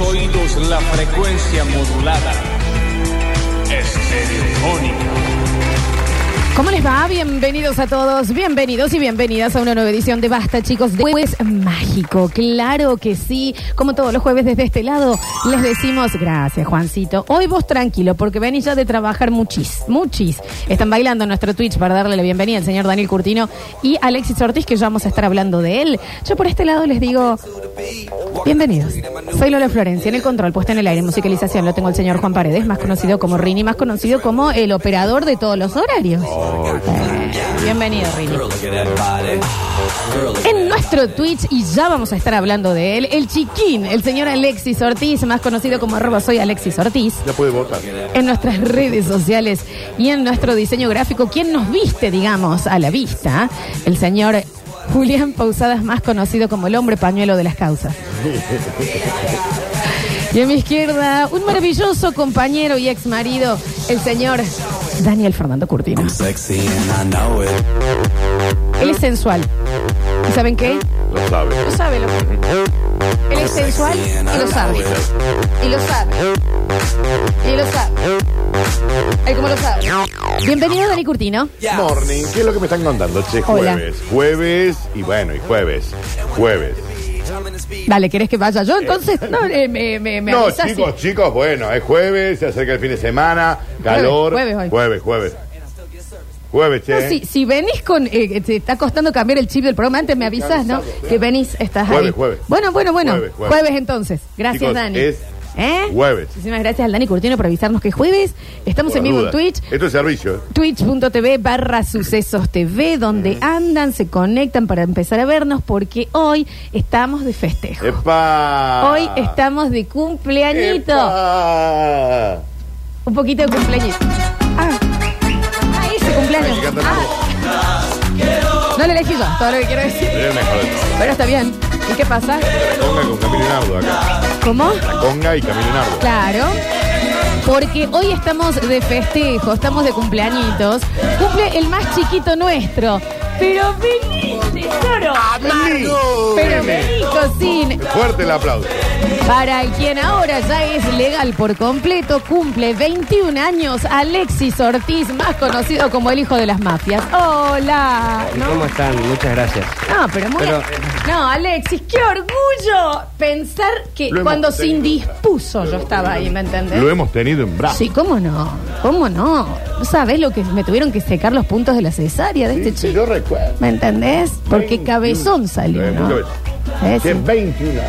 oídos la frecuencia modulada. Estereofónica. ¿Cómo les va? Bienvenidos a todos, bienvenidos y bienvenidas a una nueva edición de Basta, chicos, de Jueves Mágico. Claro que sí, como todos los jueves desde este lado, les decimos gracias, Juancito. Hoy vos tranquilo, porque venís ya de trabajar muchis, muchis. Están bailando en nuestro Twitch para darle la bienvenida al señor Daniel Curtino y Alexis Ortiz, que ya vamos a estar hablando de él. Yo por este lado les digo, bienvenidos. Soy Lola Florencia, en el control, puesta en el aire, musicalización, lo tengo el señor Juan Paredes, más conocido como Rini, más conocido como el operador de todos los horarios. Bienvenido, Rini. En nuestro Twitch, y ya vamos a estar hablando de él, el chiquín, el señor Alexis Ortiz, más conocido como arroba soy Alexis Ortiz. Ya puede votar. En nuestras redes sociales y en nuestro diseño gráfico, quien nos viste, digamos, a la vista, el señor Julián Pausadas, más conocido como el hombre pañuelo de las causas. Y a mi izquierda, un maravilloso compañero y ex marido, el señor Daniel Fernando Curtino. Él es sensual. ¿Y saben qué? Lo sabe. Lo sabe lo que. Él es sensual y lo sabe. Y lo sabe. Y lo sabe. Ay, ¿cómo lo sabe? Bienvenido, Dani Curtino. Morning. ¿Qué es lo que me están contando? Che, Hola. jueves. Jueves y bueno, y jueves. Jueves. Dale, ¿querés que vaya yo? Entonces, no, eh, me, me, me No, chicos, chicos, bueno, es jueves, se acerca el fin de semana, calor. jueves hoy. Jueves, jueves. Jueves, che. No, si, si venís con. eh, te está costando cambiar el chip del programa, antes me avisas, ¿no? Que venís, estás Jueves, ahí. jueves. Bueno, bueno, bueno. Jueves, Jueves, jueves. entonces. Gracias, Chicos, Dani. es ¿Eh? jueves. Muchísimas gracias al Dani Curtino por avisarnos que es jueves. Estamos Por en las vivo en. Twitch. Esto es servicio. ¿eh? Twitch.tv barra sucesos TV, donde andan, se conectan para empezar a vernos, porque hoy estamos de festejo. ¡Epa! Hoy estamos de cumpleañito. ¡Epa! Un poquito de cumpleañito. Ah, ah ese cumpleaños. No le elegí yo, todo lo que quiero decir. Es el mejor de todos. Pero está bien. ¿Y qué pasa? La conga con Camilo Nardo acá. ¿Cómo? La conga y Camilo Nardo. Claro. Porque hoy estamos de festejo, estamos de cumpleañitos. Cumple el más chiquito nuestro. Pero vení, tesoro. Pero vení, cocín. Fuerte el aplauso. Para quien ahora ya es legal por completo, cumple 21 años Alexis Ortiz, más conocido como el hijo de las mafias. Hola. ¿No? ¿Cómo están? Muchas gracias. No, pero muy. Pero- no, Alexis, qué orgullo pensar que Lo hemos cuando se tenido. indispuso yo estaba ahí, ¿me entendés? Lo hemos tenido en brazos. Sí, ¿cómo no? ¿Cómo no? ¿No sabés lo que me tuvieron que secar los puntos de la cesárea de Sí, este sí, chico? yo recuerdo. ¿Me entendés? Porque 21. cabezón salió, Eh, ¿no? Eh, sí. Que 21 años.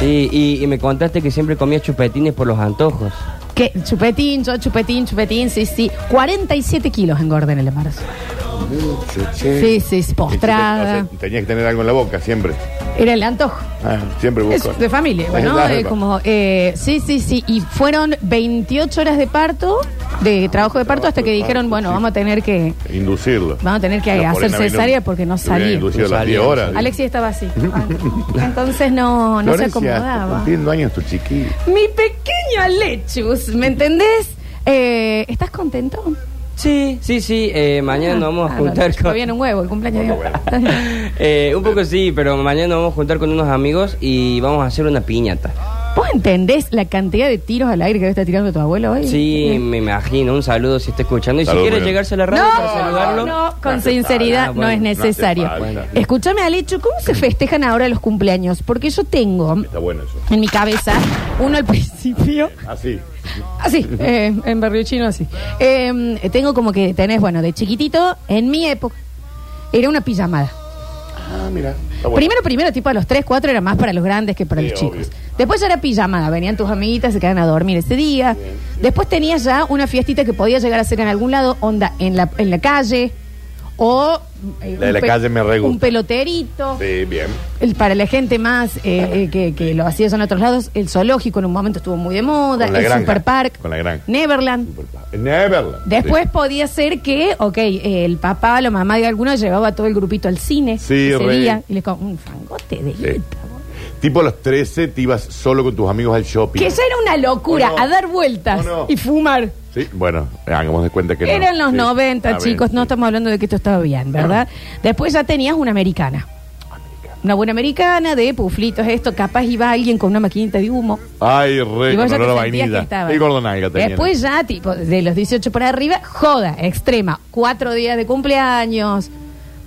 Sí, y, y me contaste que siempre comías chupetines por los antojos. ¿Qué? Chupetín, yo chupetín, chupetín, sí, sí. 47 kilos engordé en el embarazo. Sí, sí, sí, postrada. O sea, tenías que tener algo en la boca siempre. Era el antojo. Ah, siempre Es busco. de familia, bueno, Claro. eh, como, eh, sí, sí, sí, y fueron 28 horas de parto, de trabajo de parto, hasta que dijeron, bueno, vamos a tener que, Inducirlo. vamos a tener que Pero hacer no cesárea vino- porque no hubieran salía. inducido a las 10 salía, horas. Alexis estaba así. Ah, Entonces no, no se Florencia, está acomodaba. cumpliendo años tu chiquillo. Mi pequeño Alechus, ¿me entendés? Eh, ¿Estás contento? Sí, sí, sí. eh, mañana nos vamos a Ah, juntar no, con... Todavía un huevo el cumpleaños. de Eh, un poco sí, pero mañana nos vamos a juntar con unos amigos y vamos a hacer una piñata. ¿Vos entendés la cantidad de tiros al aire que está tirando tu abuelo hoy? Sí, me imagino. Un saludo si está escuchando. Y Salud, si quiere bueno. llegarse a la radio No, para saludarlo. no, con No sinceridad no Ah, es bueno, necesario. no. Escúchame, Alecho, ¿cómo se festejan ahora los cumpleaños? Porque yo tengo Está bueno eso. en mi cabeza, uno al principio, Así. Así, eh, en Barrio Chino así. Eh, tengo como que tenés, bueno, de chiquitito, en mi época, era una pijamada. Ah, mira. Está bueno. Primero, primero, tipo a los 3, 4 era más para los grandes que para Sí, los chicos. Después ya era pijamada, venían tus amiguitas, se quedaban a dormir ese día. Después tenías ya una fiestita que podía llegar a ser en algún lado, onda, en la, en la calle. O eh, La de un la pe- calle me re gusta. un peloterito. Sí, bien. El- para la gente más eh, eh, que, que lo hacía en otros lados, el zoológico en un momento estuvo muy de moda, Con la el granja. Super Park, Con la granja. Neverland. Neverland. Después podía ser que, ok, el papá o la mamá de alguno llevaba a todo el grupito al cine Sí, ese re. día y les como un fangote de Sí. guita. Tipo a los 13 te ibas solo con tus amigos al shopping. Que ya era una locura, a dar vueltas y fumar. Sí, bueno, hagamos de cuenta que no. Eran los Sí. 90, A ver, chicos, no sí. estamos hablando de que esto estaba bien, ¿verdad? Después ya tenías una americana. una buena americana de puflitos, esto, capaz iba alguien con una maquinita de humo. Ay, re, Y vos con ya te olor a sentías que vainilla. estaba. Y. Después ya, tipo, de los 18 para arriba, joda, extrema. Cuatro días de cumpleaños,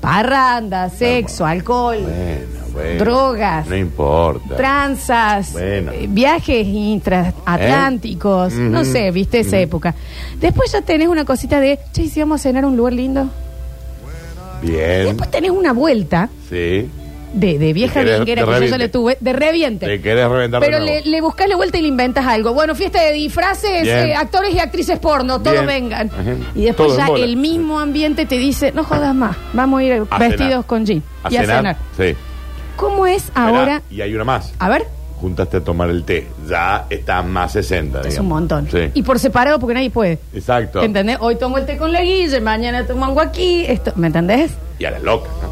parranda, sexo, alcohol, Bueno, bueno. Drogas. No importa. tranzas, Bueno. eh, viajes intraatlánticos, ¿Eh? no Ujú. sé, viste esa época. Después ya tenés una cosita de, che, ¿y si vamos a cenar a un lugar lindo? Bien. Después tenés una vuelta Sí. de, de vieja Te querés- vinguera te que yo ya reviente. le tuve, de reviente. Te querés reventar de Pero nuevo. le, le buscas la vuelta y le inventas algo. Bueno, fiesta de disfraces, Bien. eh, actores y actrices porno, todos Bien. vengan. Ajá. Y después Todo en ya bola. el mismo ambiente te dice, no jodas más, vamos a ir A vestidos cenar. con jean ¿A y a cenar? cenar. Sí. ¿Cómo es ahora? Y hay una más. A ver, Juntaste a tomar el té. Ya está más 60. es digamos. un montón. Sí. Y por separado porque nadie puede. Exacto. ¿Entendés? Hoy tomo el té con la guille, mañana tomo algo aquí. Esto, ¿Me entendés? Y a la loca, ¿no?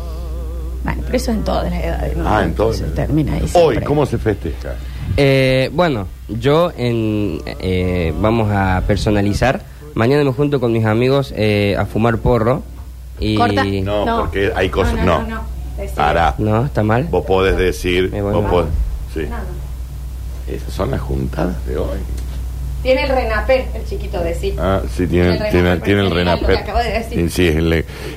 Bueno, pero eso en todas las edades. ¿no? Ah, en todo. Se termina ahí. Hoy, siempre. ¿cómo se festeja? Eh, bueno, yo en, eh, vamos a personalizar. Mañana me junto con mis amigos eh, a fumar porro. Y Corta. No, No. porque hay cosas. No, No, no, no, no. Está mal. Vos podés decir. Me voy Vos mal. podés- Sí. Esas son las juntadas de hoy. Tiene el renaper, el chiquito de sí. Ah, sí, tiene, Tiene el tiene, renaper, tiene el porque mira lo que renaper. acabo de decir. Sí, sí, es el.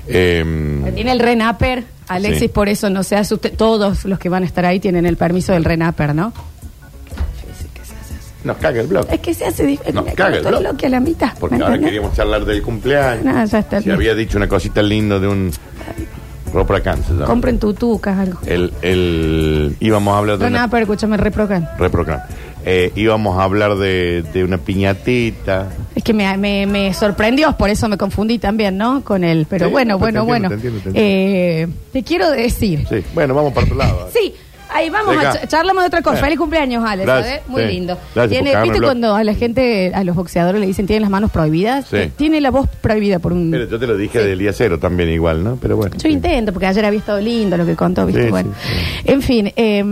eh, Tiene el renaper. Alexis, Sí. por eso no se asuste. Todos los que van a estar ahí tienen el permiso del renaper, ¿no? nos caga el blog. Es que se hace difícil. No, caga el blog. bloque a la mitad. Porque ¿me ahora entendés? queríamos charlar del cumpleaños. No, ya está Si bien. había dicho una cosita linda de un. Ropra Cáncer. ¿no? Compren tutucas, algo. El, el, íbamos a hablar de una. Renaper, escúchame, reprogram. Reprogram. Eh, íbamos a hablar de, de una piñatita. Es que me, me, me sorprendió, por eso me confundí también, ¿no? Con él. Pero Sí, bueno, no, te bueno, entiendo, bueno. te entiendo, te Eh, te quiero decir. Sí, bueno, vamos para otro lado. Sí, ahí vamos a ch- charlamos de otra cosa. Sí. Feliz cumpleaños. Gracias, ¿sabes? Muy sí. lindo. Gracias Tiene, por cagarme ¿Viste el blog. cuando a la gente, a los boxeadores le dicen tienen las manos prohibidas? Sí. Eh, Tiene la voz prohibida por un. Pero yo te lo dije del día cero también igual, ¿no? Pero bueno. Yo sí. intento, porque ayer había estado lindo lo que contó, ¿viste? Sí, bueno. sí, En fin, eh,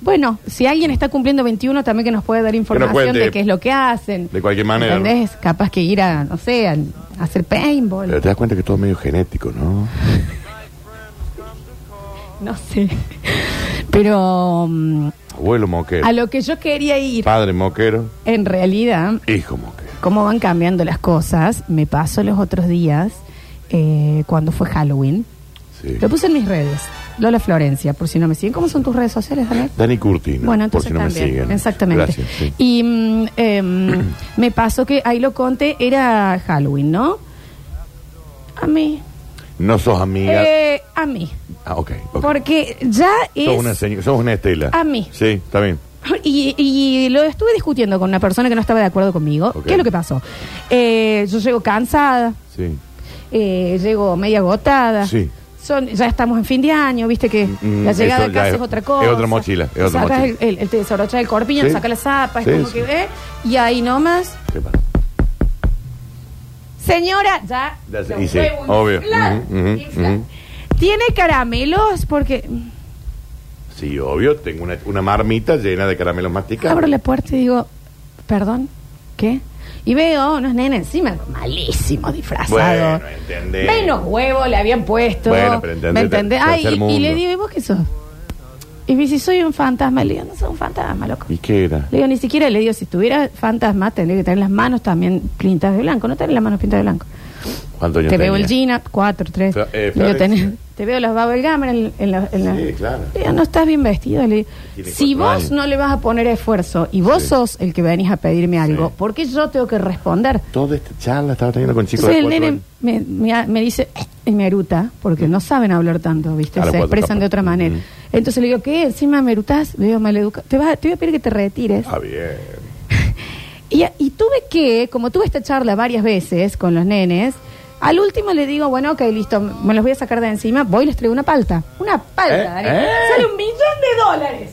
bueno, si alguien está cumpliendo 21, también que nos puede dar información cuente de qué es lo que hacen. de cualquier manera, ¿Entendés? Capaz que ir a, no sé, a, a hacer paintball. Pero te das cuenta que todo es medio genético, ¿no? No sé. Pero mm, Abuelo moquero. a lo que yo quería ir, Padre moquero. en realidad, Hijo moquero. cómo van cambiando las cosas, me pasó los otros días, eh, cuando fue Halloween. Sí. Lo puse en mis redes. Lola Florencia, por si no me siguen. ¿Cómo son tus redes sociales, Daniel? Dani Curtino. Bueno, por entonces si no también. me siguen. Exactamente. Gracias. sí. Y mm, em, me pasó que ahí lo conté, era Halloween, ¿no? A mí. No sos amiga. Eh, a mí. Ah, ok. ok. Porque ya es. Sos una, señora- sos una estela. A mí. Sí, está bien. Y, y lo estuve discutiendo con una persona que no estaba de acuerdo conmigo. Ok. ¿Qué es lo que pasó? Eh, yo llego cansada, Sí. eh, llego media agotada. Sí. Son, ya estamos en fin de año, viste que Mm, la llegada eso a ya casa es- es, otra cosa. es otra mochila, es otra Sacas mochila. El, el, el- te desabrochas el corpiño, Sí. sacas la zapa, es como sí. que, ¿eh? Y ahí nomás, ¿Qué pasa? señora, ya. Ya y sí, obvio. inflan, Ujú, ujú, inflan. ujú. Tiene caramelos porque Sí, obvio. Tengo una, una marmita llena de caramelos masticados. abro la puerta y digo, perdón, ¿qué? Y veo unos nenes encima, malísimos, disfrazados. Bueno. Menos huevos le habían puesto. Bueno, pero entendés, ¿Me entendés? Ay, y, le digo, ¿y vos qué sos? Y me dice, soy un fantasma. Le digo, no soy un fantasma, loco. ¿Y qué era? Le digo, ni siquiera le digo, si tuviera fantasma, tendría que tener las manos también pintadas de blanco. No tener las manos pintadas de blanco. ¿Cuántos años Te veo el tenía? Gina, cuatro, tres. Eh, Le digo, Florencia. tenés- te veo las Gamer en, en la... en la- Sí, claro. Digo, no estás bien vestido. Le digo, Tiene si cuatro vos años. no le vas a poner esfuerzo y vos Sí. sos el que venís a pedirme algo, Sí. ¿por qué yo tengo que responder? Toda esta charla estaba teniendo con chicos Entonces de el cuatro nene años. me, me- me dice, "Eh", y me eruta, porque no saben hablar tanto, ¿viste? Se cuatro expresan de otra manera. Ujú. Entonces le digo, ¿qué? Encima me erutas, le digo, maleduca. Te, vas, te voy a pedir que te retires. Ah, bien. Y, y tuve que, como tuve esta charla varias veces con los nenes, al último le digo, bueno, ok, listo, me los voy a sacar de encima, voy y les traigo una palta. Una palta, ¿Eh? Daniel. ¿Eh? Sale un millón de dólares.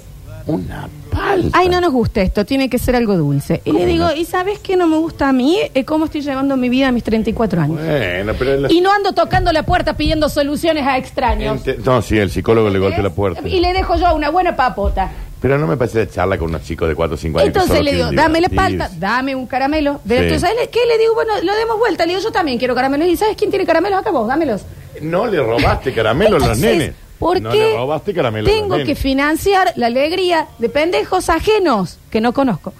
Una palta. Ay, no nos gusta esto, tiene que ser algo dulce. Y le digo, ¿y sabes qué no me gusta a mí? Eh, ¿Cómo estoy llevando mi vida a mis 34 años? Bueno, pero... la- Y no ando tocando la puerta pidiendo soluciones a extraños. Ente- No, sí, el psicólogo le golpeó la puerta. Y le dejo yo una buena papota. Pero no me parece la charla con unos chicos de 4 o 5 años. Entonces le digo, dame la palta, dame un caramelo. Sí. Entonces, ¿sabes qué? Le digo, bueno, lo demos vuelta. Le digo, yo también quiero caramelos. ¿Y sabes quién tiene caramelos acá? Vos, dámelos. No le robaste caramelo a los Entonces, nenes. ¿Por No qué le robaste caramelo a los tengo nenes. que financiar la alegría de pendejos ajenos que no conozco?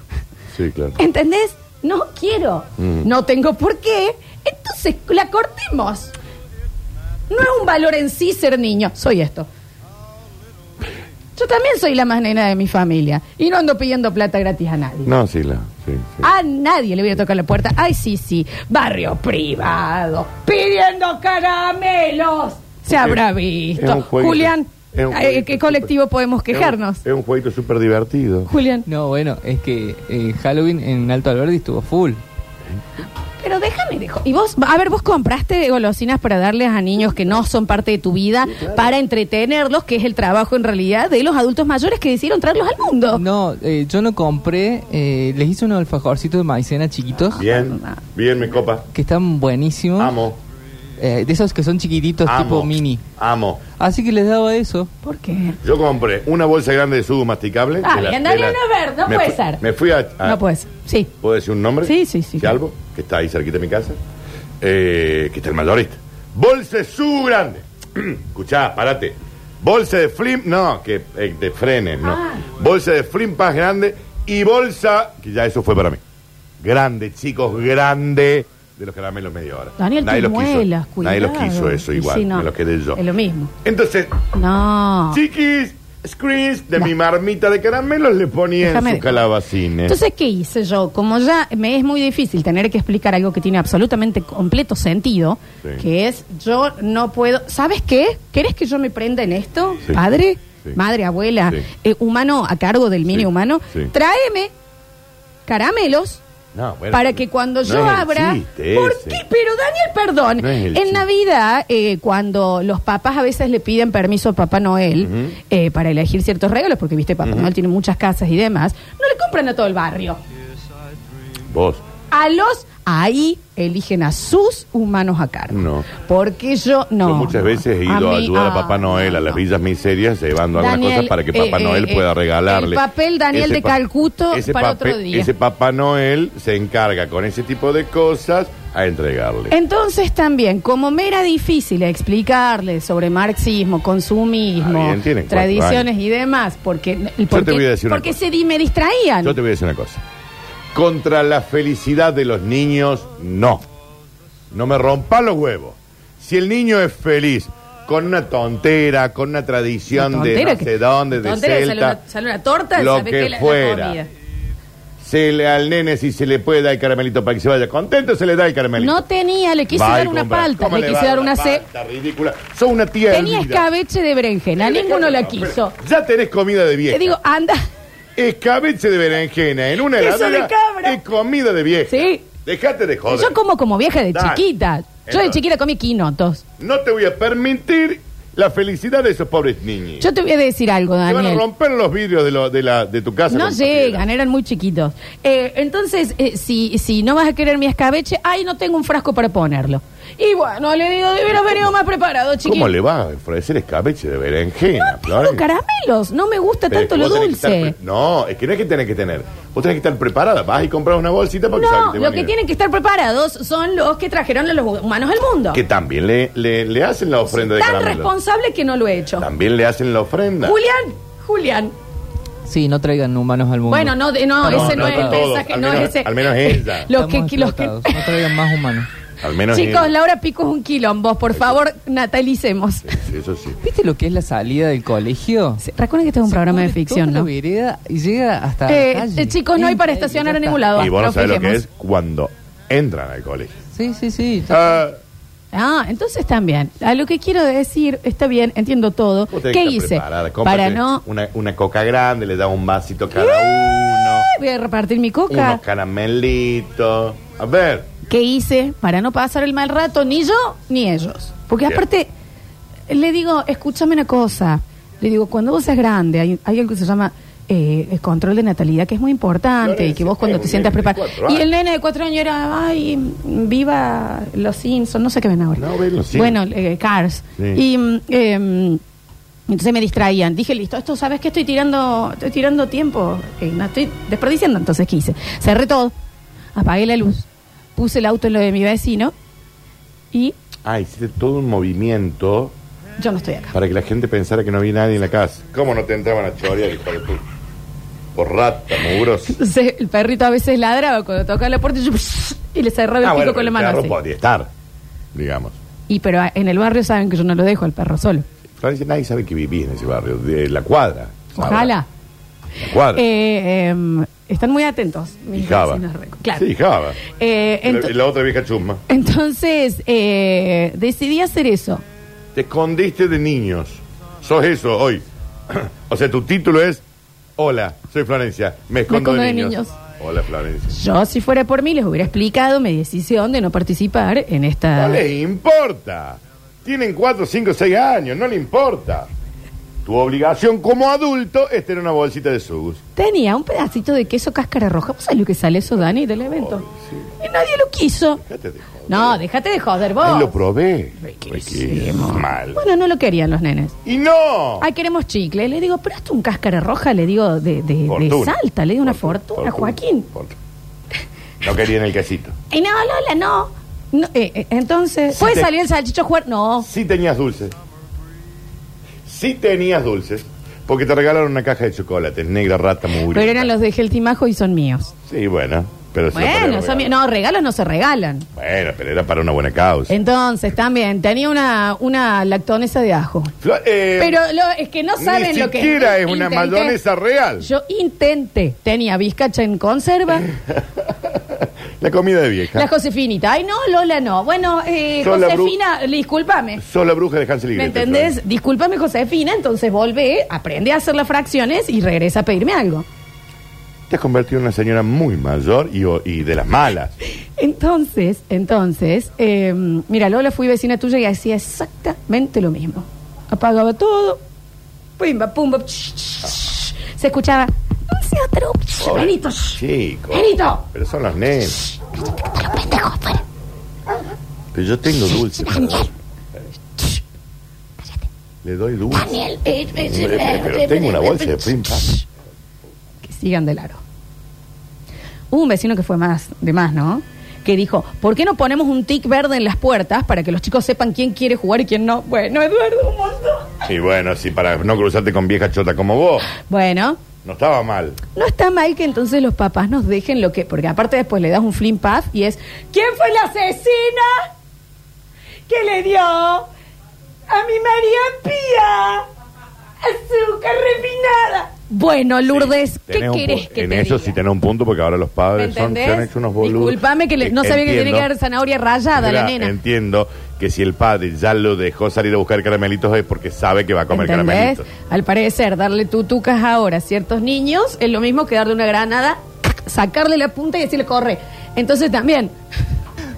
Sí, claro. ¿Entendés? No quiero. Mm. No tengo por qué. Entonces, la cortemos. No es un valor en sí ser niño. Soy esto. Yo también soy la más nena de mi familia. Y no ando pidiendo plata gratis a nadie. No, sí, la, sí, sí. A nadie le voy a tocar la puerta. Ay, sí, sí. Barrio privado. Pidiendo caramelos. Se habrá visto. Julián, Es un ¿a jueguito ¿qué colectivo podemos quejarnos? Es un, es un jueguito súper divertido. Julián. No, bueno, es que eh, Halloween en Alto Alberdi estuvo full. Déjame, dejo. Y vos, a ver, vos compraste golosinas para darles a niños que no son parte de tu vida, para entretenerlos, que es el trabajo en realidad de los adultos mayores que decidieron traerlos al mundo. No, eh, yo no compré, eh, les hice unos alfajorcitos de maicena chiquitos, Bien, bien, mi copa. que están buenísimos. Amo, Eh, de esos que son chiquititos, amo. tipo mini. Amo. Así que les daba eso. ¿Por qué? Yo compré una bolsa grande de sugo masticable. Ah, de la- bien, de Daniel, la- no es ver, no me puede fui- ser. Me fui a. a- No puedes. Sí. ¿Puedo decir un nombre? Sí, sí, sí. algo que está ahí cerquita de mi casa. Eh, que está el mayorista. Bolsa de sugo grande. Escuchá, parate. Bolsa de flim, no, que eh, de frenes, no. Ah. Bolsa de flim más grande y bolsa, que ya eso fue para mí. Grande, chicos, grande. De los caramelos media hora. Daniel, nadie los quiso. muelas, Nadie los quiso eso igual. sí, no. Me lo quedé yo. Es lo mismo. Entonces, No. chiquis, screens de No. mi marmita de caramelos le ponía Déjame en de su calabacines. Entonces, ¿qué hice yo? Como ya me es muy difícil tener que explicar algo que tiene absolutamente completo sentido, Sí. que es, yo no puedo... ¿Sabes qué? ¿Querés que yo me prenda en esto? Sí. Padre, Sí. madre, abuela, eh, humano a cargo del mini humano, tráeme caramelos No, bueno, para que cuando no yo es el abra... chiste ¿Por ese. qué? Pero Daniel, perdón. No es el en chiste. Navidad, eh, cuando los papás a veces le piden permiso a Papá Noel Ujú. eh, para elegir ciertos regalos, porque viste, Papá Noel tiene muchas casas y demás, no le compran a todo el barrio. Vos. A los ahí eligen a sus humanos a cargo. No. Porque yo no. Yo muchas veces he ido a, mí- ayudar a ah, Papá Noel a las villas miserias llevando algunas cosas para que Papá eh, Noel eh, pueda eh, regalarle. el papel Daniel Ese de pa- Calcuto ese para papel- otro día. Ese Papá Noel se encarga con ese tipo de cosas a entregarle. Entonces también, como me era difícil explicarle sobre marxismo, consumismo, Ah, bien, tradiciones y demás, porque, porque, voy a decir una porque cosa. se di- me distraían. Yo te voy a decir una cosa. Contra la felicidad de los niños, no. No me rompa los huevos. Si el niño es feliz con una tontera, con una tradición Una de tontera no que- sé dónde, de tontera que sale Celta, una- sale una torta, lo sabe que que la- la fuera. comida. se le, al nene si se le puede dar el caramelito para que se vaya contento, se le da el caramelito. No tenía, le quise Va y dar una compra. palta, ¿Cómo le va quise dar una palta ridícula. Son una tía Tenía hervida. escabeche de berenjena, ninguno la quiso. Ya tenés comida de vieja. Te digo, anda. Escabeche de berenjena en una Queso de heladera cabra. es comida de vieja. Sí. Dejate de joder. Yo como como vieja de Dale. chiquita. Yo de Entonces. chiquita comí quinotos. No te voy a permitir la felicidad de esos pobres niños. Yo te voy a decir algo, Se van a Daniel. romper los vidrios de, lo- de, la, de tu casa. No con esa llegan, eran muy chiquitos. Eh, entonces, eh, si, si no vas a querer mi escabeche, ay, no tengo un frasco para ponerlo. Y bueno, le digo, hubieras venido más preparado, chiquito. ¿Cómo le va a ofrecer escabeche de berenjena? Tengo Florencia? caramelos, no me gusta Pero es tanto que lo vos tenés que estar dulce. pre- no, es que no es que tenés que tener. Vos tenés que estar preparada. Vas y compras una bolsita porque sabes No, que te lo van a que ir. tienen que estar preparados son los que trajeron a los humanos al mundo. Que también le, le, le hacen la ofrenda de Tan caramelo. responsable que no lo he hecho. También le hacen la ofrenda. Julián, Julián. Sí, no traigan humanos al mundo. Bueno, no, de- no, No, ese no, no es el todos, mensaje, al no menos- es ese. al menos ella. los que, los que- explotados. No traigan más humanos. Al menos Chicos, él. Laura Pico es un quilombo. Por favor, natalicemos. Sí, Eso sí. ¿Viste lo que es la salida del colegio? Sí, Recuerden que este es un Se programa de pone ficción, toda ¿no? la vereda y llega hasta Eh, la calle. eh, chicos, no hay para Entra y estacionar ya en está. ningún lado. Y vos no sabés lo que fijemos. es cuando entran al colegio. Sí, sí, sí. Ah, Ah, entonces también. A lo que quiero decir, está bien, entiendo todo. vos tenés ¿Qué que estar hice? preparada. Cómprate Para no. Una, una coca grande, le da un vasito cada uno. Voy a repartir mi coca. Unos caramelitos. A ver. ¿Qué hice para no pasar el mal rato? Ni yo ni ellos. Porque Bien. aparte, le digo, escúchame una cosa. Le digo, cuando vos seas grande, hay, hay algo que se llama eh, el control de natalidad, que es muy importante, y que vos cuando te un sientas preparado. Y el nene de cuatro años era, ay, viva los Simpsons, no sé qué ven ahora. No, ven los Simpsons. Bueno, eh, Cars. Sí. Y mm, em, entonces me distraían. Dije, listo, esto sabes que estoy tirando, estoy tirando tiempo. Eh, no estoy desperdiciando. Entonces, ¿qué hice? Cerré todo, apagué la luz, puse el auto en lo de mi vecino y Ah, hiciste todo un movimiento Yo no estoy acá. Para que la gente pensara que no había nadie en la casa. ¿Cómo no te entraban a chorear, hijo de puta? Por rata, mugroso. Entonces, el perrito a veces ladraba cuando tocaba la puerta y, yo, y le cerraba el Ah, pico con la el mano perro así. podía estar, digamos. Y pero en el barrio saben que yo no lo dejo al perro solo. Florencia, nadie sabe que viví en ese barrio, de la cuadra. Ojalá. Cuadra. Eh, em, están muy atentos. mis y Java. vecinos reco- Claro. Sí, Java. Eh, la, otra vieja chusma. entonces, eh, decidí hacer eso. Te escondiste de niños. Sos eso hoy. o sea, tu título es Hola, soy Florencia. Me escondo, escondo de, de niños. niños. Hola, Florencia. Yo, si fuera por mí, les hubiera explicado mi decisión de no participar en esta... No les importa. Tienen 4, 5, 6 años. No le importa. Tu obligación como adulto es tener una bolsita de sugus. Tenía un pedacito de queso cáscara roja. ¿Vos sabés lo que sale eso, Dani, del evento? Y nadie lo quiso. Déjate de joder. No, déjate de joder vos. Ahí lo probé. Riquísimo. Mal. Bueno, no lo querían los nenes. Y no. Ay, queremos chicle. Le digo, pero esto un cáscara roja, le digo, de, de, de Fortuna. Salta. Le digo una fortuna, Joaquín. Fortuna. No querían el quesito. Y no, Lola, no. No, eh, eh, entonces, Sí ¿puede te- salir el salchicho jugar? No. Sí tenías dulces. Sí tenías dulces. Porque te regalaron una caja de chocolates, negra rata muy Pero eran los de Healthy Majo y son míos. Sí, bueno. Pero Bueno, son míos. No, regalos no se regalan. Bueno, pero era para una buena causa. Entonces, también, tenía una, una lactonesa de ajo. Eh, Pero lo- es que no saben ni lo que siquiera es una Intenté. mayonesa real. Yo intenté. Tenía bizcacha en conserva. La comida de vieja. La Josefinita. Ay, no, Lola, no. Bueno, eh, Josefina, discúlpame. Sos la bruja de Hansel y ¿Me Gretel, entendés? Flor. Discúlpame, Josefina. Entonces volvé, aprende a hacer las fracciones y regresa a pedirme algo. Te has convertido en una señora muy mayor y, o- y de las malas. Entonces, entonces, eh, mira, Lola fui vecina tuya y hacía exactamente lo mismo. Apagaba todo, pumba, pumba, ch, ch, ch. se escuchaba, otro, Benito, ch, Chico. Benito. Pero son los nenes. Pendejo, fuera. Pero yo tengo dulce. para Daniel. dar. Le doy dulce. Daniel, eh, eh, eh, Hombre, eh, pero tengo una bolsa de Prim Pam. Que sigan de largo. Hubo un vecino que fue más, de más, ¿no? Que dijo, ¿por qué no ponemos un tic verde en las puertas para que los chicos sepan quién quiere jugar y quién no? Bueno, Eduardo, un montón. Y bueno, sí, para no cruzarte con vieja chota como vos. Bueno, No estaba mal. No está mal que entonces los papás nos dejen lo que. Porque aparte después le das un flim path y es. ¿Quién fue la asesina? que le dio a mi María Pía? Azúcar refinada. Bueno, Lourdes, ¿qué querés que En te eso diga? sí tenés un punto porque ahora los ¿Me padres son, se han hecho unos boludos. Disculpame que le- no Eh, sabía que tenía que haber zanahoria rayada la nena. Entiendo que si el padre ya lo dejó salir a buscar caramelitos es porque sabe que va a comer ¿Entendés? caramelitos. Al parecer, darle tutucas ahora a ciertos niños es lo mismo que darle una granada, sacarle la punta y decirle corre. Entonces también,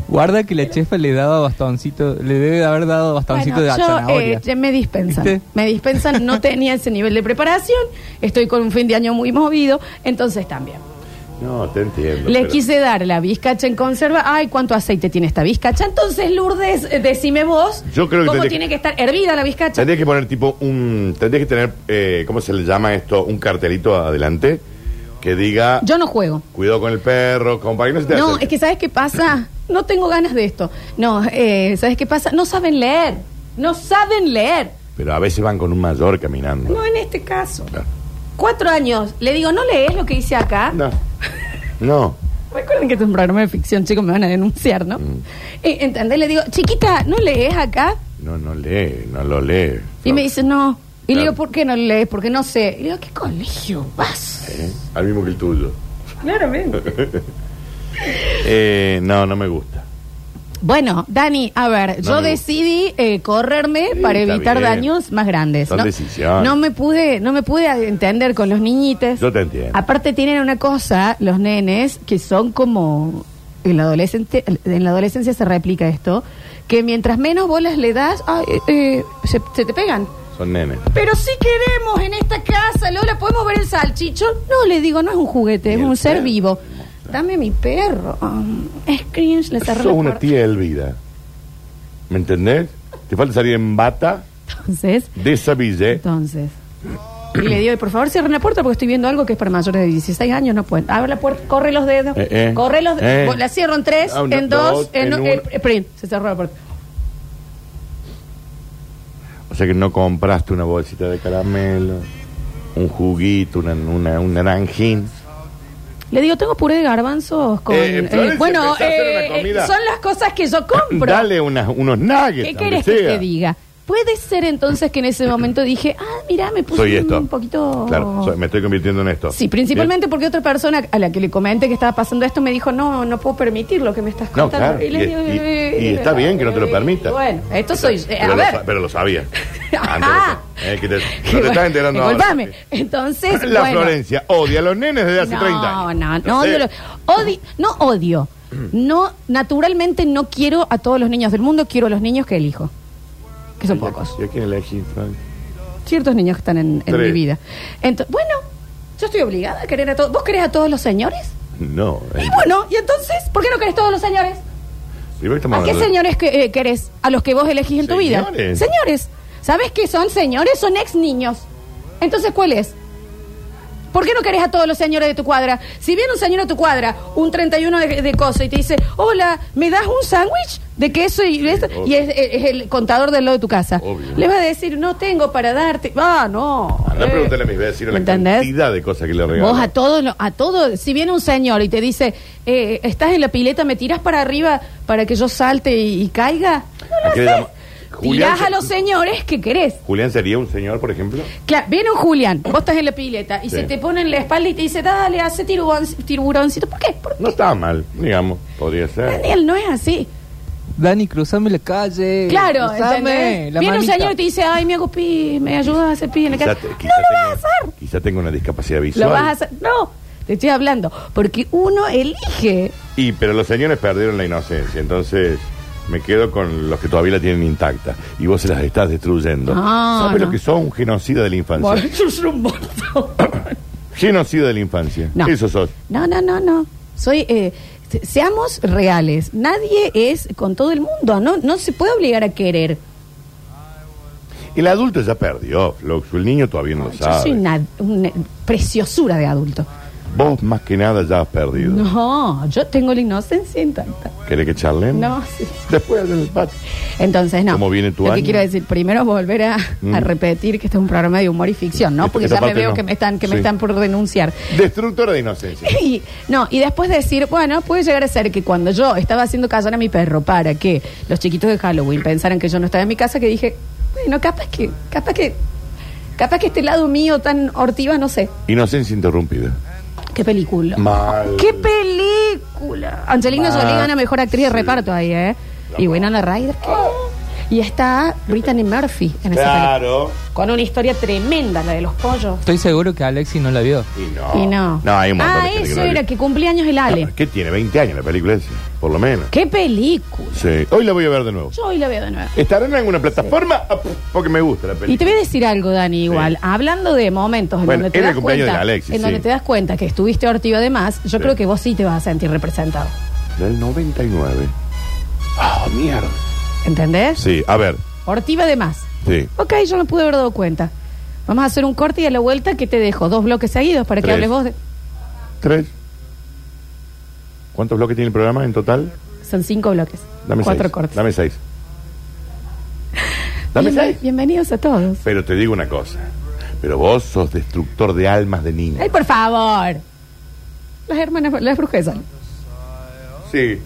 Guarda que la chefa le daba bastoncito, le debe de haber dado bastoncito Bueno, de yo, zanahoria. eh, ya me dispensan. ¿Viste? Me dispensan, no tenía ese nivel de preparación. Estoy con un fin de año muy movido, entonces también. No, te entiendo. Le pero- quise dar la bizcacha en conserva. Ay, ¿cuánto aceite tiene esta bizcacha? Entonces, Lourdes, eh, decime vos. Yo creo que ¿Cómo tendría tiene que- estar hervida la bizcacha? Tendrías que poner tipo un. Tendrías que tener, eh, ¿cómo se le llama esto? Un cartelito adelante que diga. Yo no juego. Cuidado con el perro, compa, que no se te No, acerque. es que ¿sabes qué pasa? No tengo ganas de esto. No, eh, ¿sabes qué pasa? No saben leer. No saben leer. Pero a veces van con un mayor caminando. No en este caso. Claro. Cuatro años. Le digo, ¿no lees lo que dice acá? No. No. Recuerden que es un programa de ficción, chicos, me van a denunciar, ¿no? Mm. Eh, ¿Entendés? Le digo, chiquita, ¿no lees acá? No, no lee, no lo lee. Y No. me dice, no. Y le digo, ¿por qué no lees? Porque no sé. Y le digo, ¿qué colegio vas? ¿Eh? Al mismo que el tuyo. Claramente. Eh, no, no me gusta. Bueno, Dani, a ver, No yo me decidí eh, correrme Sí, para está evitar bien. daños más grandes. Son ¿no? decisiones. No me pude, no me pude entender con los niñites. Yo te entiendo. Aparte tienen una cosa, los nenes, que son como en la adolescencia, en la adolescencia se replica esto, que mientras menos bolas le das, ay, eh, eh, se, se te pegan. Son nenes. Pero si queremos en esta casa, Lola, ¿podemos ver el salchicho? No, le digo, no es un juguete, ¿Y es un ser vivo. Dame mi perro. Um, es cringe, le cerré Sos la una puerta. tía Elvira. ¿Me entendés? Te falta salir en bata Entonces, de esa villa. entonces. Y le digo, por favor, cierren la puerta porque estoy viendo algo que es para mayores de 16 años, no pueden. Abre la puerta, corre los dedos. Eh, eh. corre los dedos. Eh. La cierro en tres, Ah, una, en dos, dos, en, en un- uno. eh, eh. Se cerró la puerta. O sea que no compraste una bolsita de caramelo, un juguito, una, una- un naranjín. Le digo, tengo puré de garbanzos con... Eh, eh, Florencia, bueno, empezá a hacer una eh, comida. son las cosas que yo compro. Dale unas- unos nuggets. ¿Qué aunque querés que sea. te diga? Puede ser entonces que en ese momento dije, ah, mira, me puse Soy esto. un poquito... Claro, soy- me estoy convirtiendo en esto. Sí, principalmente porque otra persona a la que le comenté que estaba pasando esto me dijo, no, no puedo permitir lo que me estás No, contando. claro, y- digo, y- eh, y está bien que no te lo permita. Bueno, esto soy... eh, pero, a lo, ver. sa- pero lo sabía. Antes de- eh, que te, no te estás enterando ahora. Disculpame. Entonces, La bueno. Florencia odia a los nenes desde hace no, 30 años. No, no, sé. odio, los- odi- no odio. No, naturalmente no quiero a todos los niños del mundo, quiero a los niños que elijo. Que son pocos. ¿Y a quién elegís, Frank? Ciertos niños que están en, en Tres. mi vida. Entonces, bueno, yo estoy obligada a querer a todos. ¿Vos querés a todos los señores? No. eh, Y bueno, y entonces, ¿por qué no querés todos los señores? primero estamos ¿A qué hablando de- señores que, eh, querés? ¿A los que vos elegís en tu vida? Señores. Señores. ¿Sabes qué son señores? Son ex niños. Entonces, ¿cuál es? ¿Por qué no querés a todos los señores de tu cuadra? Si viene un señor a tu cuadra, un 31 de, de cosa, y te dice, hola, ¿me das un sándwich de queso y, esto?" obvio. y es, es el contador del lado de tu casa? Obvio. Le va a decir, no tengo para darte. Ah, no. Anda a eh. preguntarle a mis vecinos la ¿Entendés? cantidad de cosas que le regalan. Vos a todos, a todo, si viene un señor y te dice, eh, estás en la pileta, ¿me tiras para arriba para que yo salte y, y caiga? No ¿A lo llama? Julián Tirás a los señores que querés. ¿Julián sería un señor, por ejemplo? Claro, viene un Julián, vos estás en la pileta y Sí. se te pone en la espalda y te dice, dale, hace tiburón, tiburoncito. ¿Por qué? ¿Por qué? No está mal, digamos. Podría ser. Daniel, no es así. Dani, cruzame la calle. Claro, cruzame ¿entendés? la Viene un manita. señor y te dice, ay, me hago pi, me ayudas a hacer pi en la cara. te- No lo vas a tenga- hacer. quizá tenga una discapacidad visual. Lo vas a hacer. No, te estoy hablando. Porque uno elige. Y, pero los señores perdieron la inocencia, entonces me quedo con los que todavía la tienen intacta. Y vos se las estás destruyendo. Ah, ¿Sabes no. lo que sos? Un genocida de la infancia. Bueno, eso es un montón. Genocida de la infancia. No. Eso sos. No, no, no, no. Soy. eh, se- seamos reales. Nadie es con todo el mundo. No, no se puede obligar a querer. El adulto ya perdió, Floxu. El niño todavía no lo Yo sabe. soy una, una preciosura de adulto. Vos más que nada ya has perdido. No, yo tengo la inocencia intacta. ¿Querés que charlen? No, sí. Después del patio. Entonces, no. ¿Cómo viene tu Lo que año? quiero decir, primero volver a, Mm. a repetir que este es un programa de humor y ficción, ¿no? Esta- Porque esta ya me parte veo no. que me están que me Sí. están por denunciar. Destructora de inocencia. Y, no, y después decir, bueno, puede llegar a ser que cuando yo estaba haciendo callar a mi perro para que los chiquitos de Halloween pensaran que yo no estaba en mi casa, que dije, bueno, capaz que, capaz que, capaz que este lado mío tan hortiva, no sé. Inocencia interrumpida. ¿Qué película? Mal. ¿Qué película? Angelina Mal. Jolie gana mejor actriz de reparto ahí, ¿eh? y Winona Ryder, ¿qué? Y está Brittany Murphy en esa película. Claro. Con una historia tremenda, la de los pollos. Estoy seguro que Alexi no la vio. Y no. Y no. No, hay un montón ah, de gente eso que no era, vio. que cumpleaños el Ale. ¿Qué tiene? 20 años la película esa, por lo menos. ¿Qué película? Sí. Hoy la voy a ver de nuevo. Yo hoy la veo de nuevo. ¿Estará en alguna plataforma? Ah, Porque me gusta la Y te película. voy a decir algo, Dani, igual. Hablando de momentos en Bueno, donde te era das el cumpleaños cuenta, de Alexis, en donde te das cuenta que estuviste hortiva de más, yo Sí. creo que vos sí te vas a sentir representado. Del 99. Ah, mierda. ¿Entendés? Sí, a ver. Hortiva de más. Sí. Ok, yo me pude haber dado cuenta. Vamos a hacer un corte y a la vuelta que te dejo dos bloques seguidos para que Tres. hables vos de... Tres. ¿Cuántos bloques tiene el programa en total? Son cinco bloques. Dame Cuatro seis. cortes. Dame seis. Dame seis. Bienvenidos a todos. Pero te digo una cosa. Pero vos sos destructor de almas de niños. Ay, por favor. Las hermanas, las brujas. Sí.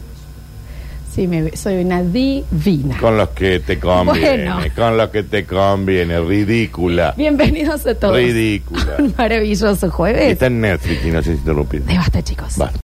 Sí, me, soy una divina. Con los que te conviene. Bueno. Con los que te conviene. Ridícula. Bienvenidos a todos. Ridícula. Un maravilloso jueves. está en Netflix y no sé si interrumpir. De basta, chicos. Basta.